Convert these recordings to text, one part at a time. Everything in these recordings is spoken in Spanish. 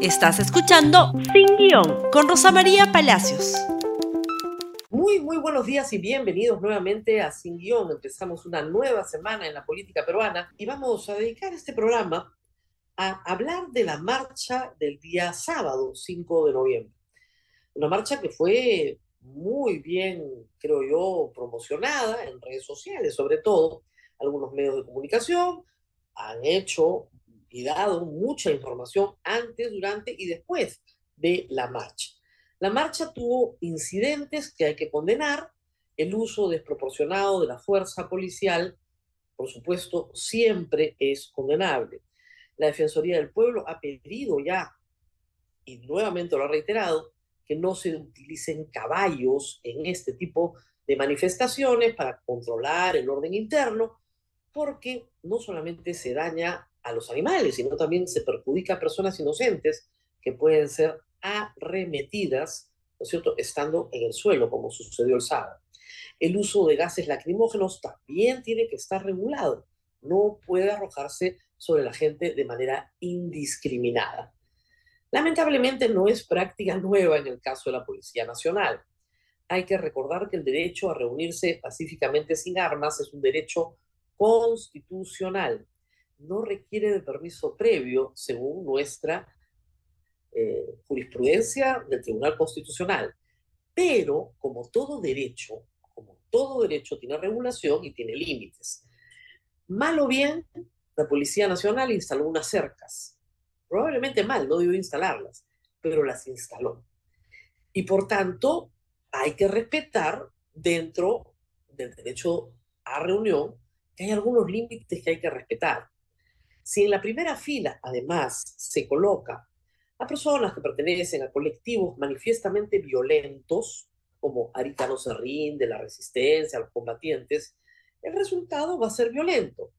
Estás escuchando Sin Guión con Rosa María Palacios. Muy, muy buenos días y bienvenidos nuevamente a Sin Guión. Empezamos una nueva semana en la política peruana y vamos a dedicar este programa a hablar de la marcha del día sábado, 5 de noviembre. Una marcha que fue muy bien, creo yo, promocionada en redes sociales, sobre todo. Algunos medios de comunicación han hecho y dado mucha información antes, durante y después de la marcha. La marcha tuvo incidentes que hay que condenar, el uso desproporcionado de la fuerza policial, por supuesto, siempre es condenable. La Defensoría del Pueblo ha pedido ya, y nuevamente lo ha reiterado, que no se utilicen caballos en este tipo de manifestaciones para controlar el orden interno, porque no solamente se daña a los animales, sino también se perjudica a personas inocentes que pueden ser arremetidas, ¿no es cierto?, estando en el suelo, como sucedió el sábado. El uso de gases lacrimógenos también tiene que estar regulado. No puede arrojarse sobre la gente de manera indiscriminada. Lamentablemente no es práctica nueva en el caso de la Policía Nacional. Hay que recordar que el derecho a reunirse pacíficamente sin armas es un derecho constitucional no requiere de permiso previo según nuestra eh, jurisprudencia del Tribunal Constitucional. Pero, como todo derecho, como todo derecho tiene regulación y tiene límites. Mal o bien, la Policía Nacional instaló unas cercas. Probablemente mal, no debió instalarlas, pero las instaló. Y por tanto, hay que respetar dentro del derecho a reunión que hay algunos límites que hay que respetar. Si en la primera fila, además, se coloca a personas que pertenecen a colectivos manifiestamente violentos, como Arita no se rinde, la resistencia, los combatientes, el resultado va a ser violento.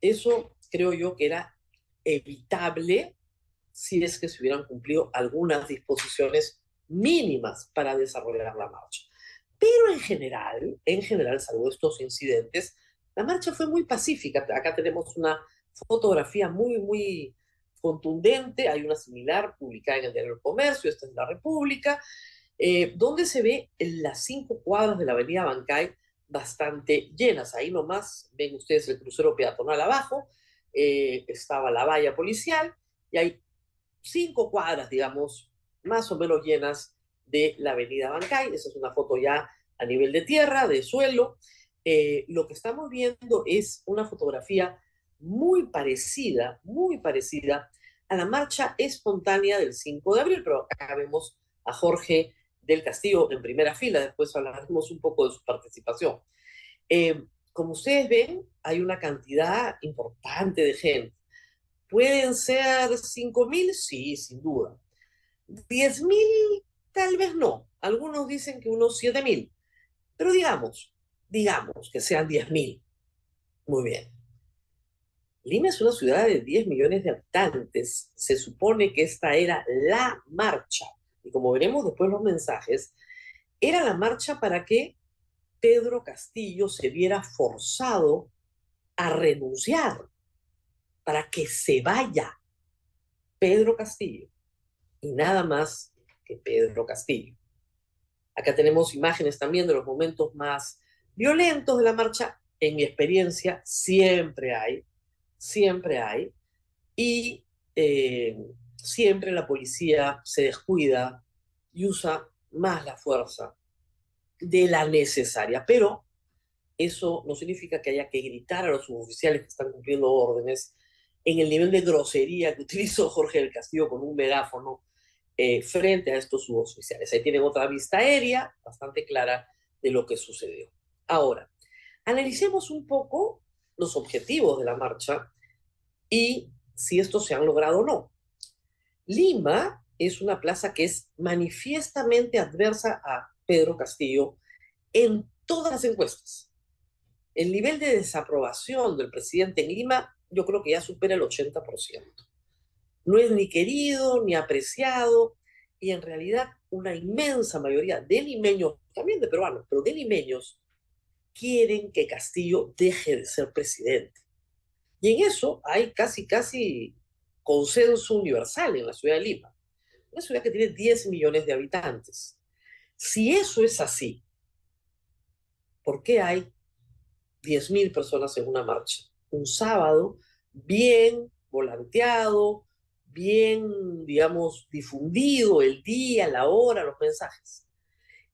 Eso creo yo que era evitable si es que se hubieran cumplido algunas disposiciones mínimas para desarrollar la marcha. Pero en general, en general, salvo estos incidentes, la marcha fue muy pacífica. Acá tenemos una fotografía muy, muy contundente. Hay una similar publicada en el Diario del Comercio, esta es la República, eh, donde se ve en las cinco cuadras de la avenida Bancay bastante llenas. Ahí nomás ven ustedes el crucero peatonal abajo, eh, estaba la valla policial y hay cinco cuadras, digamos, más o menos llenas de la avenida Bancay. Esa es una foto ya a nivel de tierra, de suelo. Eh, lo que estamos viendo es una fotografía muy parecida, muy parecida a la marcha espontánea del 5 de abril, pero acá vemos a Jorge del Castillo en primera fila, después hablaremos un poco de su participación. Eh, como ustedes ven, hay una cantidad importante de gente. ¿Pueden ser 5.000? Sí, sin duda. ¿10.000? Tal vez no. Algunos dicen que unos 7.000. Pero digamos, digamos que sean 10.000. Muy bien. Lima es una ciudad de 10 millones de habitantes. Se supone que esta era la marcha. Y como veremos después los mensajes, era la marcha para que Pedro Castillo se viera forzado a renunciar, para que se vaya Pedro Castillo. Y nada más que Pedro Castillo. Acá tenemos imágenes también de los momentos más violentos de la marcha. En mi experiencia siempre hay siempre hay, y eh, siempre la policía se descuida y usa más la fuerza de la necesaria. Pero eso no significa que haya que gritar a los suboficiales que están cumpliendo órdenes en el nivel de grosería que utilizó Jorge del Castillo con un megáfono eh, frente a estos suboficiales. Ahí tienen otra vista aérea bastante clara de lo que sucedió. Ahora, analicemos un poco los objetivos de la marcha y si estos se han logrado o no. Lima es una plaza que es manifiestamente adversa a Pedro Castillo en todas las encuestas. El nivel de desaprobación del presidente en Lima yo creo que ya supera el 80%. No es ni querido ni apreciado y en realidad una inmensa mayoría de limeños, también de peruanos, pero de limeños, quieren que Castillo deje de ser presidente. Y en eso hay casi, casi consenso universal en la ciudad de Lima. una ciudad que tiene 10 millones de habitantes. Si eso es así, ¿por qué hay 10.000 personas en una marcha? Un sábado bien volanteado, bien, digamos, difundido el día, la hora, los mensajes.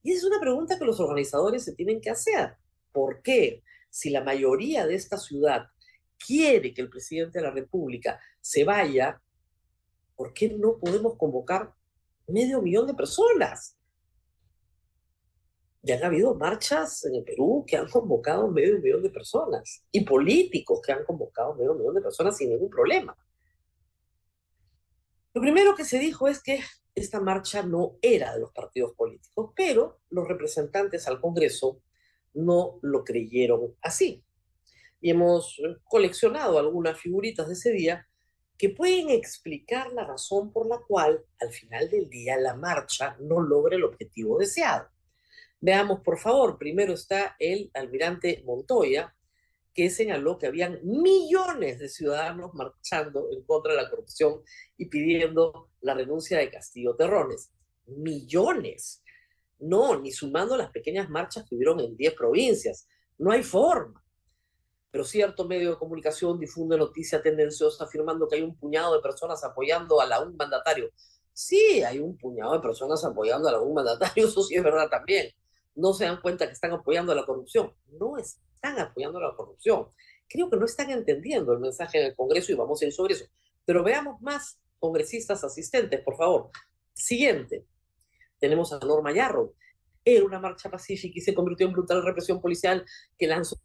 Y es una pregunta que los organizadores se tienen que hacer. ¿Por qué? Si la mayoría de esta ciudad quiere que el presidente de la República se vaya, ¿por qué no podemos convocar medio millón de personas? Ya han habido marchas en el Perú que han convocado medio millón de personas y políticos que han convocado medio millón de personas sin ningún problema. Lo primero que se dijo es que esta marcha no era de los partidos políticos, pero los representantes al Congreso no lo creyeron así. Y hemos coleccionado algunas figuritas de ese día que pueden explicar la razón por la cual al final del día la marcha no logra el objetivo deseado. Veamos, por favor, primero está el almirante Montoya, que señaló que habían millones de ciudadanos marchando en contra de la corrupción y pidiendo la renuncia de Castillo Terrones. Millones. No, ni sumando las pequeñas marchas que hubieron en 10 provincias. No hay forma pero cierto medio de comunicación difunde noticia tendenciosa afirmando que hay un puñado de personas apoyando a un mandatario. Sí, hay un puñado de personas apoyando a un mandatario, eso sí es verdad también. No se dan cuenta que están apoyando a la corrupción. No están apoyando a la corrupción. Creo que no están entendiendo el mensaje en el Congreso y vamos a ir sobre eso. Pero veamos más congresistas asistentes, por favor. Siguiente. Tenemos a Norma Yarro. Era una marcha pacífica y se convirtió en brutal represión policial que lanzó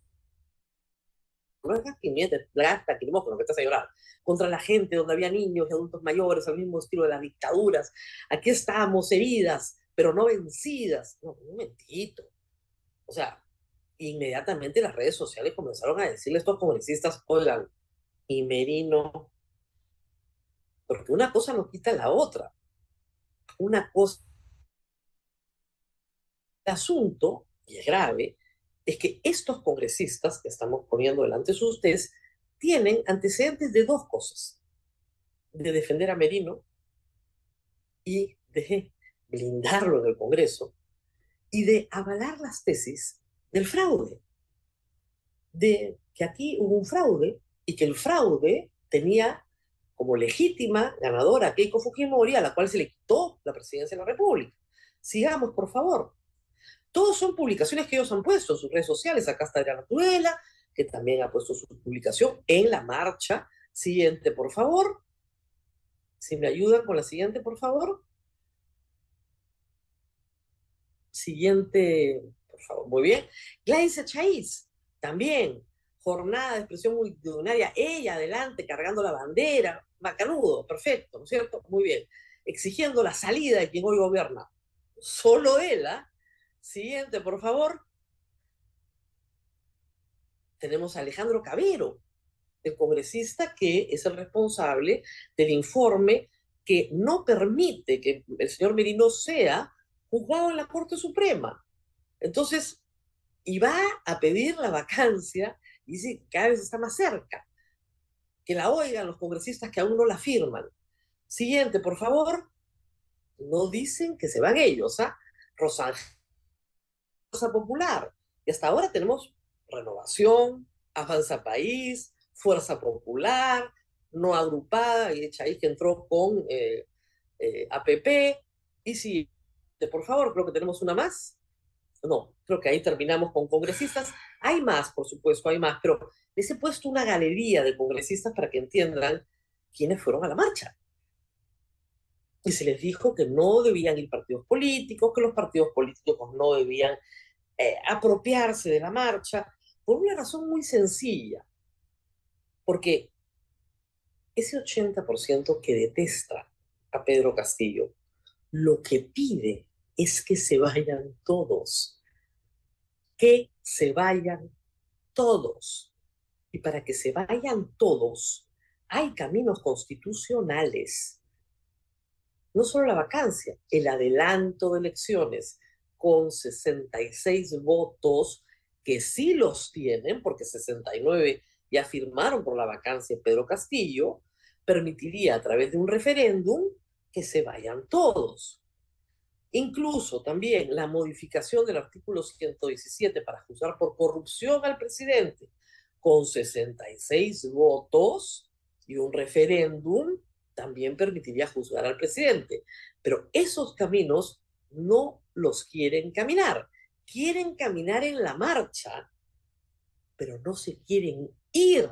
no es la que estás a llorar, contra la gente donde había niños y adultos mayores, al mismo estilo de las dictaduras. Aquí estamos heridas, pero no vencidas. No, un momentito. O sea, inmediatamente las redes sociales comenzaron a decirle a estos congresistas, oigan, y Merino, porque una cosa no quita la otra. Una cosa. El asunto, y es grave, es que estos congresistas que estamos poniendo delante de ustedes tienen antecedentes de dos cosas. De defender a Merino y de blindarlo en el Congreso y de avalar las tesis del fraude. De que aquí hubo un fraude y que el fraude tenía como legítima ganadora Keiko Fujimori, a la cual se le quitó la presidencia de la República. Sigamos, por favor. Todos son publicaciones que ellos han puesto en sus redes sociales. Acá está Adriana Tuela, que también ha puesto su publicación en la marcha. Siguiente, por favor. Si me ayudan con la siguiente, por favor. Siguiente, por favor. Muy bien. Gladys Chaiz, también. Jornada de expresión multitudinaria. Ella adelante, cargando la bandera. Macanudo, perfecto, ¿no es cierto? Muy bien. Exigiendo la salida de quien hoy gobierna. Solo él, ¿ah? Siguiente, por favor. Tenemos a Alejandro Cabero, el congresista que es el responsable del informe que no permite que el señor Merino sea juzgado en la Corte Suprema. Entonces, y va a pedir la vacancia, y dice cada vez está más cerca, que la oigan los congresistas que aún no la firman. Siguiente, por favor. No dicen que se van ellos, ¿ah? Rosángel Popular. Y hasta ahora tenemos Renovación, Avanza País, Fuerza Popular, no agrupada, y hecha ahí que entró con eh, eh, APP. Y si, por favor, creo que tenemos una más. No, creo que ahí terminamos con congresistas. Hay más, por supuesto, hay más, pero les he puesto una galería de congresistas para que entiendan quiénes fueron a la marcha. Y se les dijo que no debían ir partidos políticos, que los partidos políticos no debían eh, apropiarse de la marcha por una razón muy sencilla, porque ese 80% que detesta a Pedro Castillo, lo que pide es que se vayan todos, que se vayan todos. Y para que se vayan todos, hay caminos constitucionales. No solo la vacancia, el adelanto de elecciones, con 66 votos, que sí los tienen, porque 69 ya firmaron por la vacancia Pedro Castillo, permitiría a través de un referéndum que se vayan todos. Incluso también la modificación del artículo 117 para juzgar por corrupción al presidente con 66 votos y un referéndum también permitiría juzgar al presidente. Pero esos caminos no los quieren caminar. Quieren caminar en la marcha, pero no se quieren ir.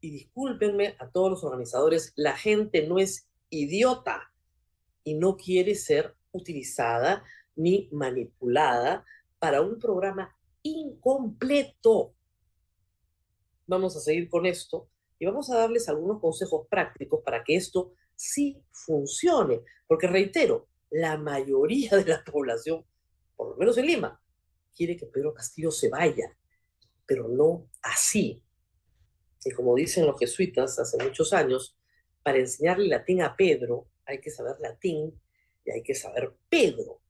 Y discúlpenme a todos los organizadores, la gente no es idiota y no quiere ser utilizada ni manipulada para un programa incompleto. Vamos a seguir con esto y vamos a darles algunos consejos prácticos para que esto sí funcione. Porque reitero, la mayoría de la población, por lo menos en Lima, quiere que Pedro Castillo se vaya, pero no así. Y como dicen los jesuitas hace muchos años, para enseñarle latín a Pedro hay que saber latín y hay que saber Pedro.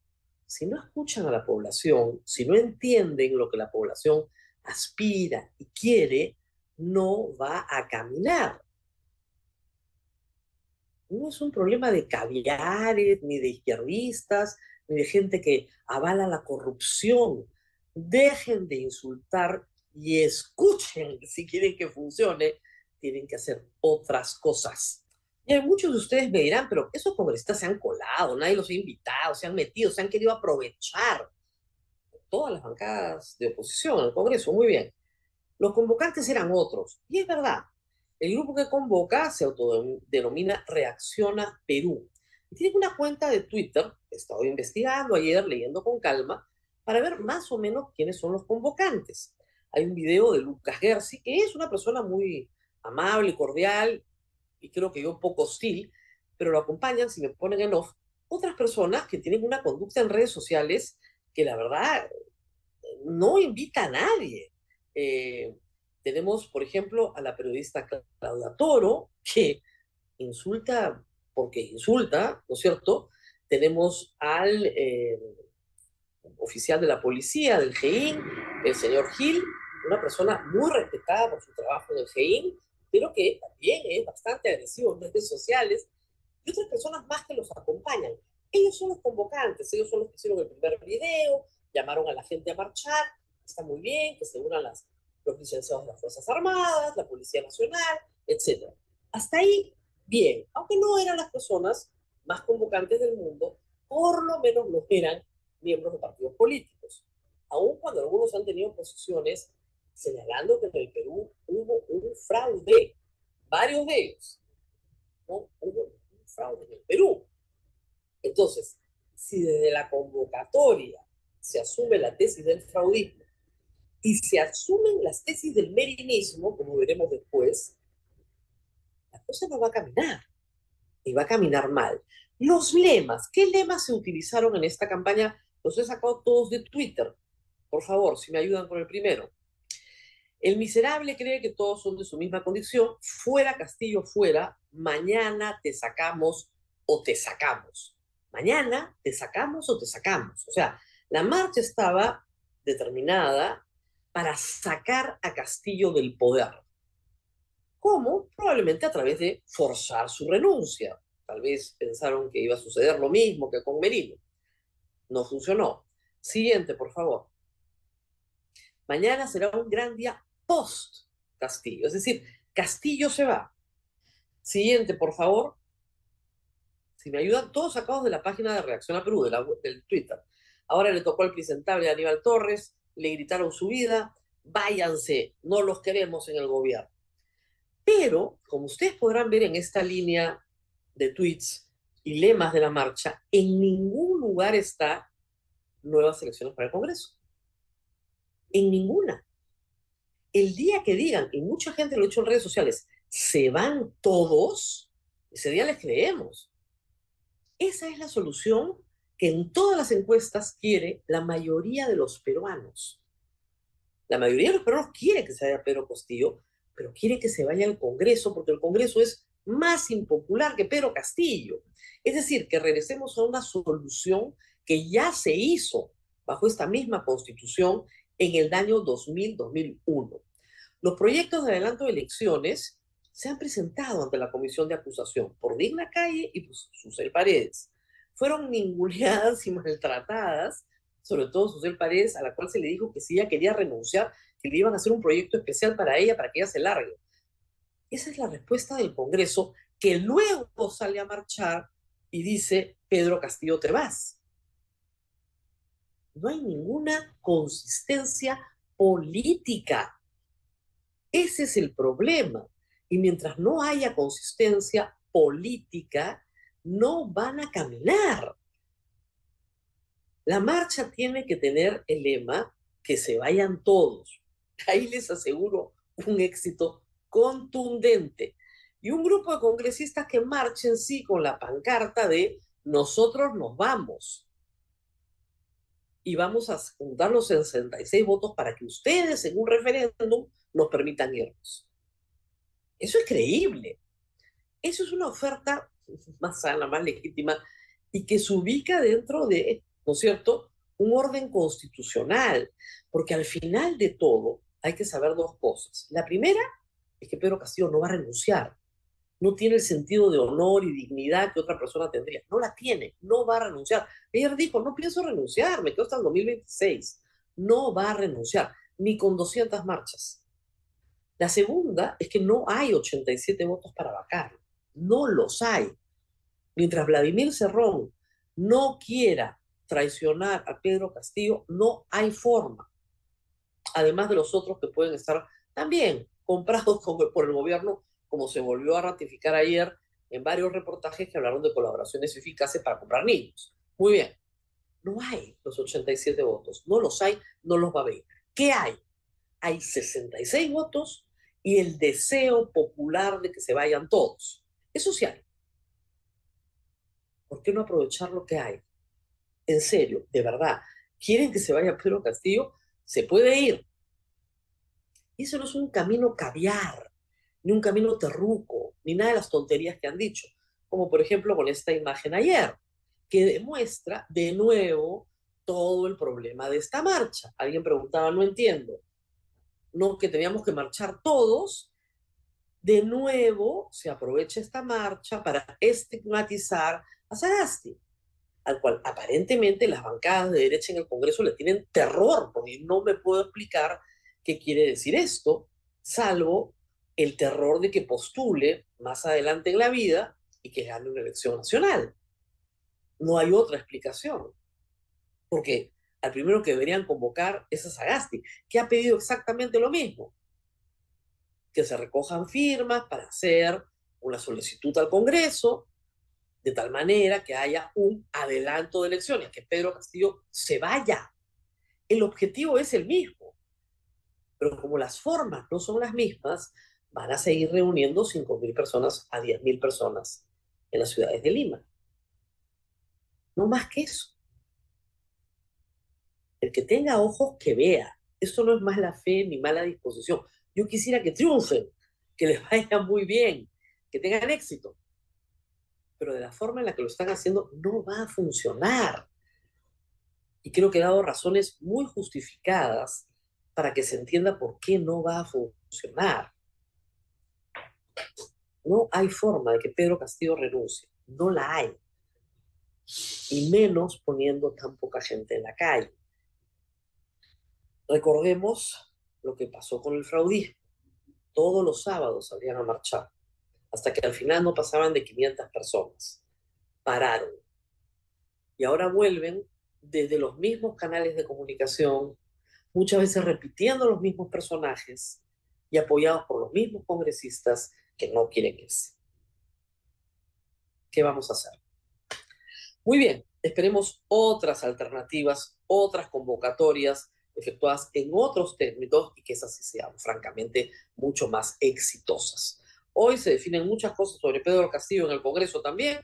Si no escuchan a la población, si no entienden lo que la población aspira y quiere, no va a caminar. No es un problema de caviares, ni de izquierdistas, ni de gente que avala la corrupción. Dejen de insultar y escuchen si quieren que funcione, tienen que hacer otras cosas. Y muchos de ustedes me dirán, pero esos congresistas se han colado, nadie los ha invitado, se han metido, se han querido aprovechar. Todas las bancadas de oposición al Congreso, muy bien. Los convocantes eran otros. Y es verdad, el grupo que convoca se autodenomina Reacciona Perú. Y tiene una cuenta de Twitter, he estado investigando ayer, leyendo con calma, para ver más o menos quiénes son los convocantes. Hay un video de Lucas Gersi, que es una persona muy amable, cordial, y creo que yo poco hostil, pero lo acompañan, si me ponen en off, otras personas que tienen una conducta en redes sociales que la verdad no invita a nadie. Eh, tenemos, por ejemplo, a la periodista Claudia Toro, que insulta porque insulta, ¿no es cierto? Tenemos al eh, oficial de la policía, del GEIN, el señor Gil, una persona muy respetada por su trabajo en el GEIN, pero que también es bastante agresivo en redes sociales, y otras personas más que los acompañan. Ellos son los convocantes, ellos son los que hicieron el primer video, llamaron a la gente a marchar, está muy bien, que se unan las, los licenciados de las Fuerzas Armadas, la Policía Nacional, etc. Hasta ahí, bien, aunque no eran las personas más convocantes del mundo, por lo menos no eran miembros de partidos políticos. Aun cuando algunos han tenido posiciones señalando que en el Perú hubo un fraude, varios de ellos. ¿no? Hubo un fraude en el Perú. Entonces, si desde la convocatoria se asume la tesis del fraudismo y se asumen las tesis del merinismo, como veremos después, la cosa no va a caminar y va a caminar mal. Los lemas, ¿qué lemas se utilizaron en esta campaña? Los he sacado todos de Twitter. Por favor, si me ayudan con el primero. El miserable cree que todos son de su misma condición. Fuera Castillo, fuera. Mañana te sacamos o te sacamos. Mañana te sacamos o te sacamos. O sea, la marcha estaba determinada para sacar a Castillo del poder. ¿Cómo? Probablemente a través de forzar su renuncia. Tal vez pensaron que iba a suceder lo mismo que con Merino. No funcionó. Siguiente, por favor. Mañana será un gran día post Castillo. Es decir, Castillo se va. Siguiente, por favor. Si me ayudan, todos sacados de la página de Reacción a Perú, del Twitter. Ahora le tocó al presentable Aníbal Torres, le gritaron su vida, váyanse, no los queremos en el gobierno. Pero, como ustedes podrán ver en esta línea de tweets y lemas de la marcha, en ningún lugar está nuevas elecciones para el Congreso. En ninguna el día que digan, y mucha gente lo ha hecho en redes sociales, se van todos, ese día les creemos. Esa es la solución que en todas las encuestas quiere la mayoría de los peruanos. La mayoría de los peruanos quiere que se vaya Pedro Castillo, pero quiere que se vaya al Congreso porque el Congreso es más impopular que Pedro Castillo. Es decir, que regresemos a una solución que ya se hizo bajo esta misma constitución en el año 2000-2001. Los proyectos de adelanto de elecciones se han presentado ante la comisión de acusación por Digna Calle y por Susel Paredes. Fueron ninguneadas y maltratadas, sobre todo Susel Paredes, a la cual se le dijo que si ella quería renunciar, que le iban a hacer un proyecto especial para ella, para que ella se largue. Esa es la respuesta del Congreso, que luego sale a marchar y dice, Pedro Castillo, te. No hay ninguna consistencia política. Ese es el problema. Y mientras no haya consistencia política, no van a caminar. La marcha tiene que tener el lema que se vayan todos. Ahí les aseguro un éxito contundente. Y un grupo de congresistas que marchen sí con la pancarta de nosotros nos vamos. Y vamos a juntar los 66 votos para que ustedes en un referéndum nos permitan irnos. Eso es creíble. Eso es una oferta más sana, más legítima y que se ubica dentro de, ¿no es cierto?, un orden constitucional. Porque al final de todo hay que saber dos cosas. La primera es que Pedro Castillo no va a renunciar. No tiene el sentido de honor y dignidad que otra persona tendría. No la tiene, no va a renunciar. Ayer dijo, no pienso renunciar, me quedo hasta el 2026. No va a renunciar, ni con 200 marchas. La segunda es que no hay 87 votos para vacar. No los hay. Mientras Vladimir Cerrón no quiera traicionar a Pedro Castillo, no hay forma. Además de los otros que pueden estar también comprados por el gobierno, como se volvió a ratificar ayer en varios reportajes que hablaron de colaboraciones eficaces para comprar niños. Muy bien, no hay los 87 votos, no los hay, no los va a ver. ¿Qué hay? Hay 66 votos y el deseo popular de que se vayan todos. Sí hay. ¿Por qué no aprovechar lo que hay? En serio, de verdad, ¿quieren que se vaya Pedro Castillo? Se puede ir. Y eso no es un camino caviar, ni un camino terruco, ni nada de las tonterías que han dicho. Como por ejemplo con esta imagen ayer, que demuestra de nuevo todo el problema de esta marcha. Alguien preguntaba, no entiendo no que teníamos que marchar todos, de nuevo se aprovecha esta marcha para estigmatizar a Sagasti, al cual aparentemente las bancadas de derecha en el Congreso le tienen terror, porque no me puedo explicar qué quiere decir esto, salvo el terror de que postule más adelante en la vida y que gane una elección nacional. No hay otra explicación. Porque al primero que deberían convocar es a Sagasti, que ha pedido exactamente lo mismo, que se recojan firmas para hacer una solicitud al Congreso, de tal manera que haya un adelanto de elecciones, que Pedro Castillo se vaya. El objetivo es el mismo, pero como las formas no son las mismas, van a seguir reuniendo 5.000 personas a 10.000 personas en las ciudades de Lima. No más que eso. El que tenga ojos, que vea. Eso no es más la fe ni mala disposición. Yo quisiera que triunfen, que les vaya muy bien, que tengan éxito. Pero de la forma en la que lo están haciendo, no va a funcionar. Y creo que he dado razones muy justificadas para que se entienda por qué no va a funcionar. No hay forma de que Pedro Castillo renuncie. No la hay. Y menos poniendo tan poca gente en la calle. Recordemos lo que pasó con el fraudismo. Todos los sábados salían a marchar, hasta que al final no pasaban de 500 personas. Pararon. Y ahora vuelven desde los mismos canales de comunicación, muchas veces repitiendo los mismos personajes y apoyados por los mismos congresistas que no quieren irse. ¿Qué vamos a hacer? Muy bien, esperemos otras alternativas, otras convocatorias efectuadas en otros términos y que esas sí sean francamente mucho más exitosas. Hoy se definen muchas cosas sobre Pedro Castillo en el Congreso también.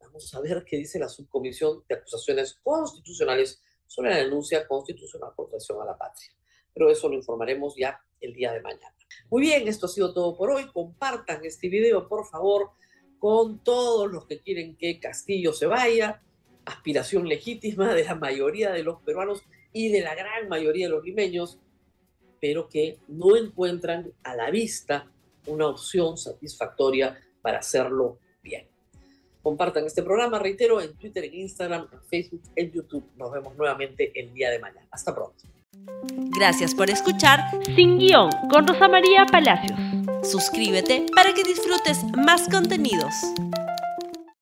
Vamos a ver qué dice la subcomisión de acusaciones constitucionales sobre la denuncia constitucional por traición a la patria. Pero eso lo informaremos ya el día de mañana. Muy bien, esto ha sido todo por hoy. Compartan este video, por favor, con todos los que quieren que Castillo se vaya. Aspiración legítima de la mayoría de los peruanos y de la gran mayoría de los limeños, pero que no encuentran a la vista una opción satisfactoria para hacerlo bien. Compartan este programa, reitero, en Twitter, en Instagram, en Facebook, en YouTube. Nos vemos nuevamente el día de mañana. Hasta pronto. Gracias por escuchar Sin Guión con Rosa María Palacios. Suscríbete para que disfrutes más contenidos.